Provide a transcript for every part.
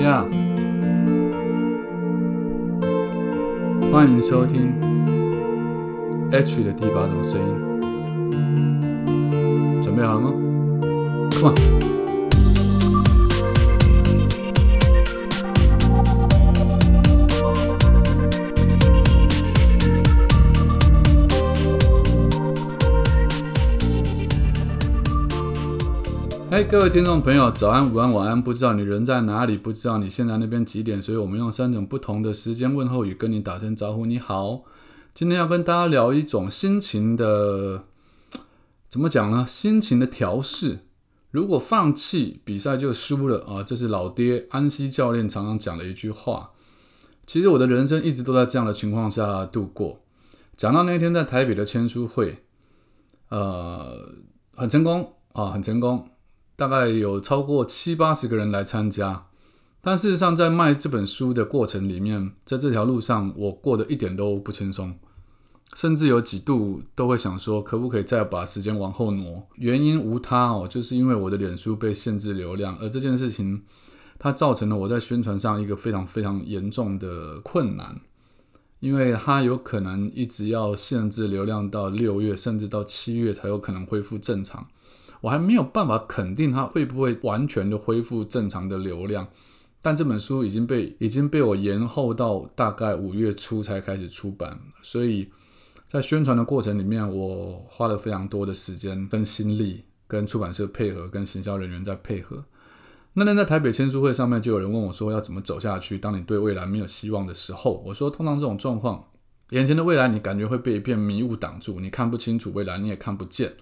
呀欢迎收听 H 的第八种声音，准备好了吗？Come on。各位听众朋友，早安、午安、晚安！不知道你人在哪里，不知道你现在那边几点，所以我们用三种不同的时间问候语跟你打声招呼。你好，今天要跟大家聊一种心情的，怎么讲呢？心情的调试。如果放弃比赛就输了啊，这是老爹安西教练常常讲的一句话。其实我的人生一直都在这样的情况下度过。讲到那天在台北的签书会，呃，很成功啊，很成功。大概有超过七八十个人来参加，但事实上，在卖这本书的过程里面，在这条路上，我过得一点都不轻松，甚至有几度都会想说，可不可以再把时间往后挪？原因无他哦，就是因为我的脸书被限制流量，而这件事情，它造成了我在宣传上一个非常非常严重的困难，因为它有可能一直要限制流量到六月，甚至到七月才有可能恢复正常。我还没有办法肯定它会不会完全的恢复正常的流量，但这本书已经被已经被我延后到大概五月初才开始出版，所以在宣传的过程里面，我花了非常多的时间跟心力，跟出版社配合，跟行销人员在配合。那天在台北签书会上面，就有人问我说要怎么走下去？当你对未来没有希望的时候，我说通常这种状况，眼前的未来你感觉会被一片迷雾挡住，你看不清楚未来，你也看不见。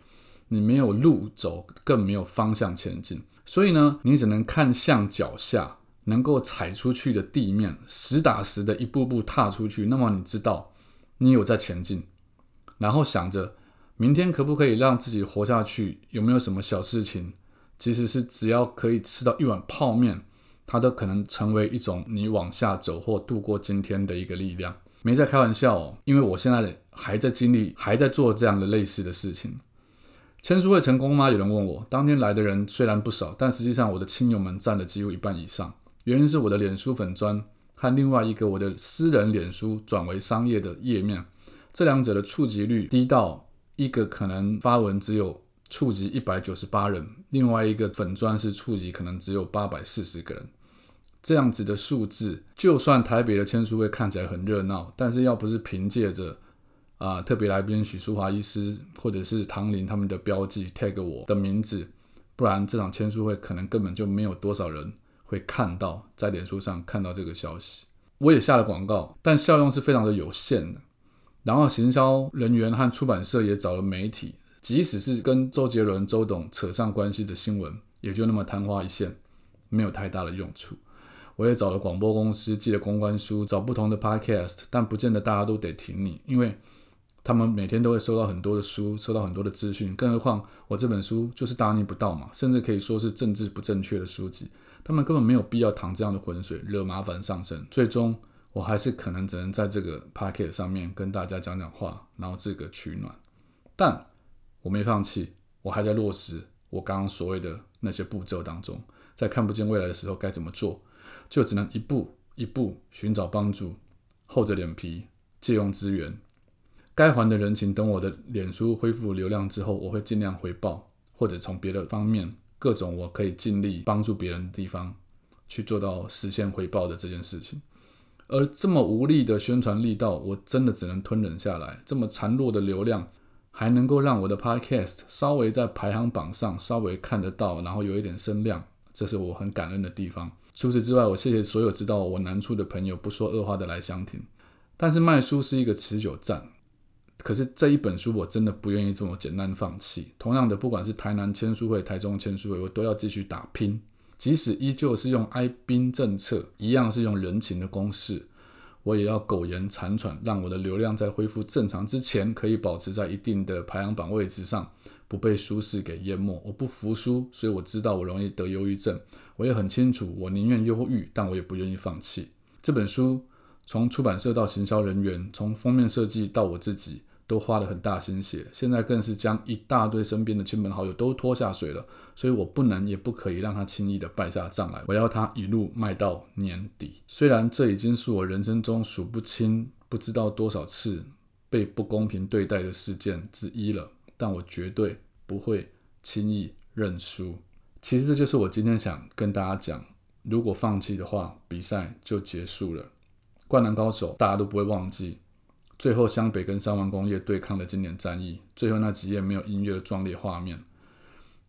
你没有路走，更没有方向前进，所以呢，你只能看向脚下能够踩出去的地面，实打实的一步步踏出去。那么你知道你有在前进，然后想着明天可不可以让自己活下去？有没有什么小事情，其实是只要可以吃到一碗泡面，它都可能成为一种你往下走或度过今天的一个力量。没在开玩笑哦，因为我现在还在经历，还在做这样的类似的事情。签书会成功吗？有人问我。当天来的人虽然不少，但实际上我的亲友们占了几乎一半以上。原因是我的脸书粉砖和另外一个我的私人脸书转为商业的页面，这两者的触及率低到一个可能发文只有触及一百九十八人，另外一个粉砖是触及可能只有八百四十个人。这样子的数字，就算台北的签书会看起来很热闹，但是要不是凭借着。啊，特别来宾许淑华医师或者是唐林他们的标记 tag 我的名字，不然这场签书会可能根本就没有多少人会看到，在脸书上看到这个消息。我也下了广告，但效用是非常的有限的。然后行销人员和出版社也找了媒体，即使是跟周杰伦周董扯上关系的新闻，也就那么昙花一现，没有太大的用处。我也找了广播公司寄了公关书，找不同的 podcast，但不见得大家都得听你，因为。他们每天都会收到很多的书，收到很多的资讯，更何况我这本书就是大逆不道嘛，甚至可以说是政治不正确的书籍。他们根本没有必要淌这样的浑水，惹麻烦上身。最终，我还是可能只能在这个 p o c k e t 上面跟大家讲讲话，然后自个取暖。但我没放弃，我还在落实我刚刚所谓的那些步骤当中，在看不见未来的时候该怎么做，就只能一步一步寻找帮助，厚着脸皮借用资源。该还的人情，等我的脸书恢复流量之后，我会尽量回报，或者从别的方面，各种我可以尽力帮助别人的地方，去做到实现回报的这件事情。而这么无力的宣传力道，我真的只能吞忍下来。这么孱弱的流量，还能够让我的 Podcast 稍微在排行榜上稍微看得到，然后有一点声量，这是我很感恩的地方。除此之外，我谢谢所有知道我难处的朋友，不说恶话的来相挺。但是卖书是一个持久战。可是这一本书我真的不愿意这么简单放弃。同样的，不管是台南签书会、台中签书会，我都要继续打拼。即使依旧是用哀兵政策，一样是用人情的公式，我也要苟延残喘，让我的流量在恢复正常之前，可以保持在一定的排行榜位置上，不被舒适给淹没。我不服输，所以我知道我容易得忧郁症。我也很清楚，我宁愿忧郁，但我也不愿意放弃这本书。从出版社到行销人员，从封面设计到我自己。都花了很大心血，现在更是将一大堆身边的亲朋好友都拖下水了，所以我不能也不可以让他轻易的败下阵来，我要他一路卖到年底。虽然这已经是我人生中数不清、不知道多少次被不公平对待的事件之一了，但我绝对不会轻易认输。其实这就是我今天想跟大家讲，如果放弃的话，比赛就结束了。灌篮高手大家都不会忘记。最后，湘北跟三王工业对抗的经典战役，最后那几页没有音乐的壮烈画面，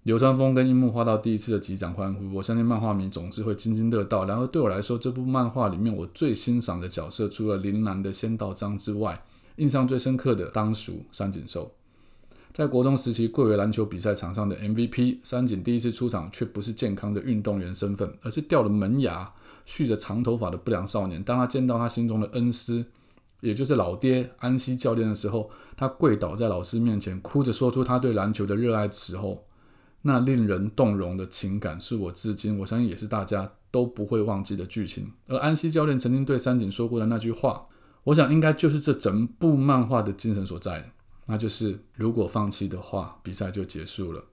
流川枫跟樱木花道第一次的击掌欢呼，我相信漫画迷总是会津津乐道。然而，对我来说，这部漫画里面我最欣赏的角色，除了铃兰的仙道章之外，印象最深刻的当属三井寿。在国中时期，贵为篮球比赛场上的 MVP，三井第一次出场却不是健康的运动员身份，而是掉了门牙、蓄着长头发的不良少年。当他见到他心中的恩师。也就是老爹安西教练的时候，他跪倒在老师面前，哭着说出他对篮球的热爱时候，那令人动容的情感，是我至今我相信也是大家都不会忘记的剧情。而安西教练曾经对三井说过的那句话，我想应该就是这整部漫画的精神所在，那就是如果放弃的话，比赛就结束了。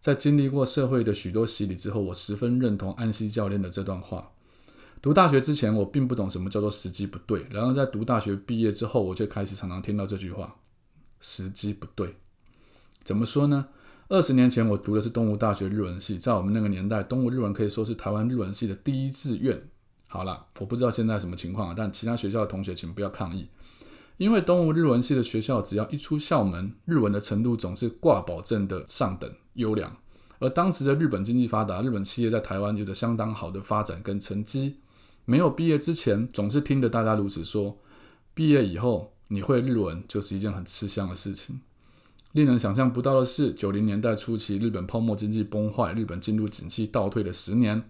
在经历过社会的许多洗礼之后，我十分认同安西教练的这段话。读大学之前，我并不懂什么叫做时机不对。然而，在读大学毕业之后，我却开始常常听到这句话：“时机不对。”怎么说呢？二十年前，我读的是东吴大学日文系，在我们那个年代，东吴日文可以说是台湾日文系的第一志愿。好了，我不知道现在什么情况啊，但其他学校的同学请不要抗议，因为东吴日文系的学校只要一出校门，日文的程度总是挂保证的上等优良。而当时的日本经济发达，日本企业在台湾有着相当好的发展跟成绩。没有毕业之前，总是听着大家如此说；毕业以后，你会日文就是一件很吃香的事情。令人想象不到的是，九零年代初期，日本泡沫经济崩坏，日本进入景气倒退的十年。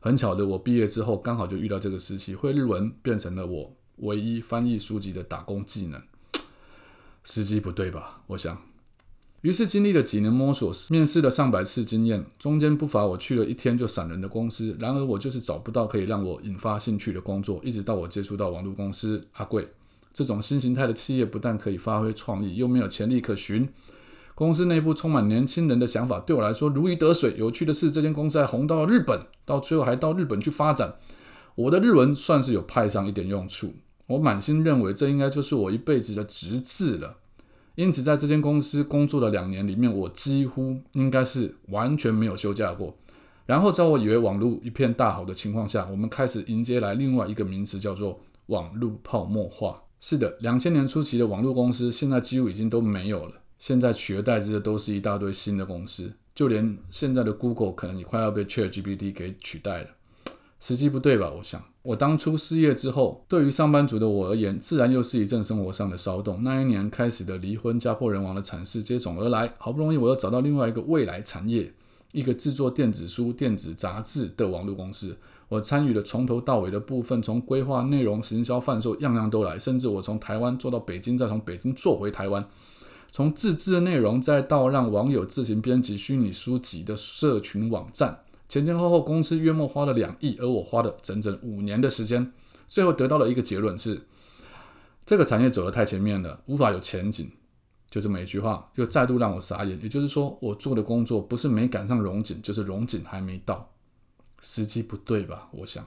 很巧的，我毕业之后刚好就遇到这个时期，会日文变成了我唯一翻译书籍的打工技能。时机不对吧？我想。于是经历了几年摸索，面试了上百次经验，中间不乏我去了一天就闪人的公司。然而我就是找不到可以让我引发兴趣的工作。一直到我接触到网络公司阿贵这种新形态的企业，不但可以发挥创意，又没有潜力可循。公司内部充满年轻人的想法，对我来说如鱼得水。有趣的是，这间公司还红到了日本，到最后还到日本去发展。我的日文算是有派上一点用处。我满心认为，这应该就是我一辈子的直至了。因此，在这间公司工作的两年里面，我几乎应该是完全没有休假过。然后，在我以为网络一片大好的情况下，我们开始迎接来另外一个名词，叫做网络泡沫化。是的，两千年初期的网络公司，现在几乎已经都没有了。现在取而代之的都是一大堆新的公司，就连现在的 Google 可能也快要被 ChatGPT 给取代了。时机不对吧？我想，我当初失业之后，对于上班族的我而言，自然又是一阵生活上的骚动。那一年开始的离婚、家破人亡的惨事接踵而来。好不容易，我又找到另外一个未来产业，一个制作电子书、电子杂志的网络公司。我参与了从头到尾的部分，从规划、内容、行销、贩售，样样都来。甚至我从台湾做到北京，再从北京做回台湾，从自制的内容，再到让网友自行编辑虚拟书籍的社群网站。前前后后，公司约莫花了两亿，而我花了整整五年的时间，最后得到了一个结论是：这个产业走得太前面了，无法有前景。就这么一句话，又再度让我傻眼。也就是说，我做的工作不是没赶上融景，就是融景还没到，时机不对吧？我想，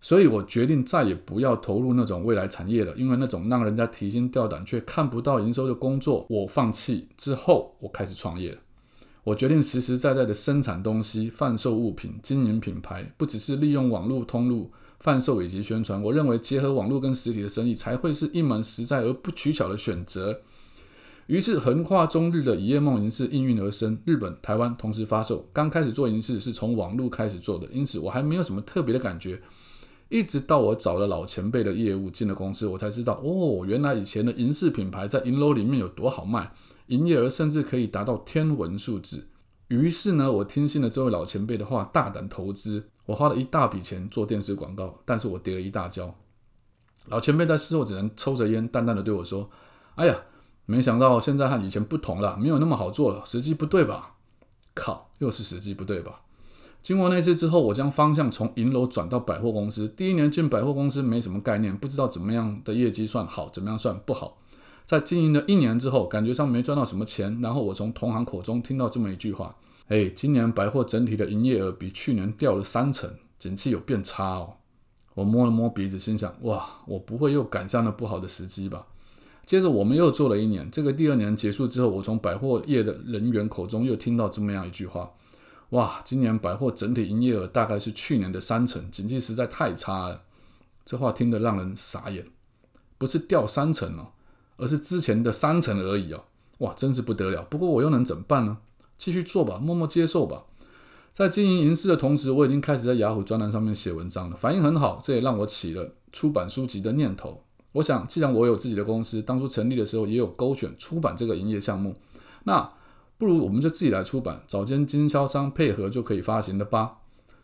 所以我决定再也不要投入那种未来产业了，因为那种让人家提心吊胆却看不到营收的工作，我放弃之后，我开始创业。我决定实实在在的生产东西、贩售物品、经营品牌，不只是利用网络通路贩售以及宣传。我认为结合网络跟实体的生意，才会是一门实在而不取巧的选择。于是，横跨中日的一夜梦银饰应运而生，日本、台湾同时发售。刚开始做银饰是从网络开始做的，因此我还没有什么特别的感觉。一直到我找了老前辈的业务进了公司，我才知道，哦，原来以前的银饰品牌在银楼里面有多好卖。营业额甚至可以达到天文数字。于是呢，我听信了这位老前辈的话，大胆投资。我花了一大笔钱做电视广告，但是我跌了一大跤。老前辈在事后只能抽着烟，淡淡的对我说：“哎呀，没想到现在和以前不同了，没有那么好做了，时机不对吧？”靠，又是时机不对吧？经过那次之后，我将方向从银楼转到百货公司。第一年进百货公司没什么概念，不知道怎么样的业绩算好，怎么样算不好。在经营了一年之后，感觉上没赚到什么钱，然后我从同行口中听到这么一句话：“哎，今年百货整体的营业额比去年掉了三成，景气有变差哦。”我摸了摸鼻子，心想：“哇，我不会又赶上了不好的时机吧？”接着我们又做了一年，这个第二年结束之后，我从百货业的人员口中又听到这么样一句话：“哇，今年百货整体营业额大概是去年的三成，景气实在太差了。”这话听得让人傻眼，不是掉三成哦。而是之前的三成而已哦，哇，真是不得了。不过我又能怎么办呢？继续做吧，默默接受吧。在经营银饰的同时，我已经开始在雅虎专栏上面写文章了，反应很好。这也让我起了出版书籍的念头。我想，既然我有自己的公司，当初成立的时候也有勾选出版这个营业项目，那不如我们就自己来出版，找间经销商配合就可以发行了吧。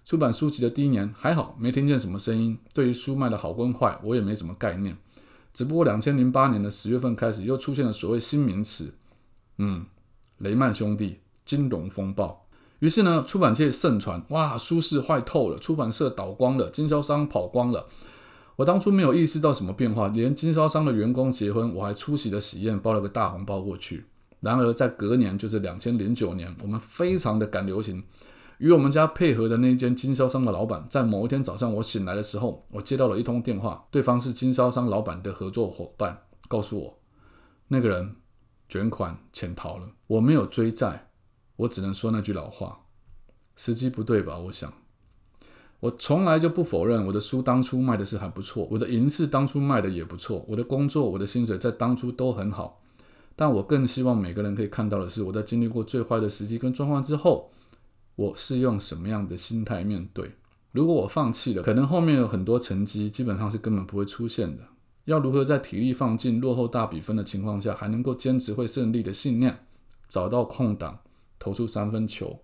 出版书籍的第一年还好，没听见什么声音。对于书卖的好跟坏，我也没什么概念。只不过两千零八年的十月份开始，又出现了所谓新名词，嗯，雷曼兄弟金融风暴。于是呢，出版界盛传，哇，书市坏透了，出版社倒光了，经销商跑光了。我当初没有意识到什么变化，连经销商的员工结婚，我还出席了喜宴，包了个大红包过去。然而在隔年，就是两千零九年，我们非常的赶流行。与我们家配合的那间经销商的老板，在某一天早上我醒来的时候，我接到了一通电话，对方是经销商老板的合作伙伴，告诉我那个人卷款潜逃了。我没有追债，我只能说那句老话：时机不对吧？我想，我从来就不否认我的书当初卖的是还不错，我的银饰当初卖的也不错，我的工作、我的薪水在当初都很好。但我更希望每个人可以看到的是，我在经历过最坏的时机跟状况之后。我是用什么样的心态面对？如果我放弃了，可能后面有很多成绩基本上是根本不会出现的。要如何在体力放尽、落后大比分的情况下，还能够坚持会胜利的信念，找到空档投出三分球？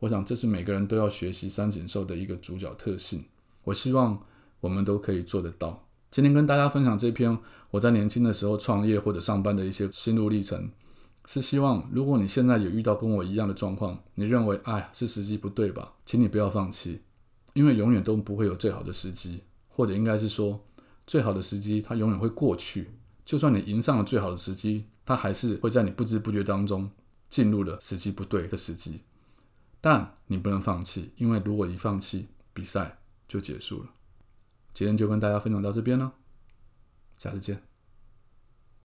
我想这是每个人都要学习三井寿的一个主角特性。我希望我们都可以做得到。今天跟大家分享这篇我在年轻的时候创业或者上班的一些心路历程。是希望，如果你现在也遇到跟我一样的状况，你认为哎是时机不对吧？请你不要放弃，因为永远都不会有最好的时机，或者应该是说，最好的时机它永远会过去。就算你迎上了最好的时机，它还是会在你不知不觉当中进入了时机不对的时机。但你不能放弃，因为如果一放弃，比赛就结束了。今天就跟大家分享到这边了，下次见。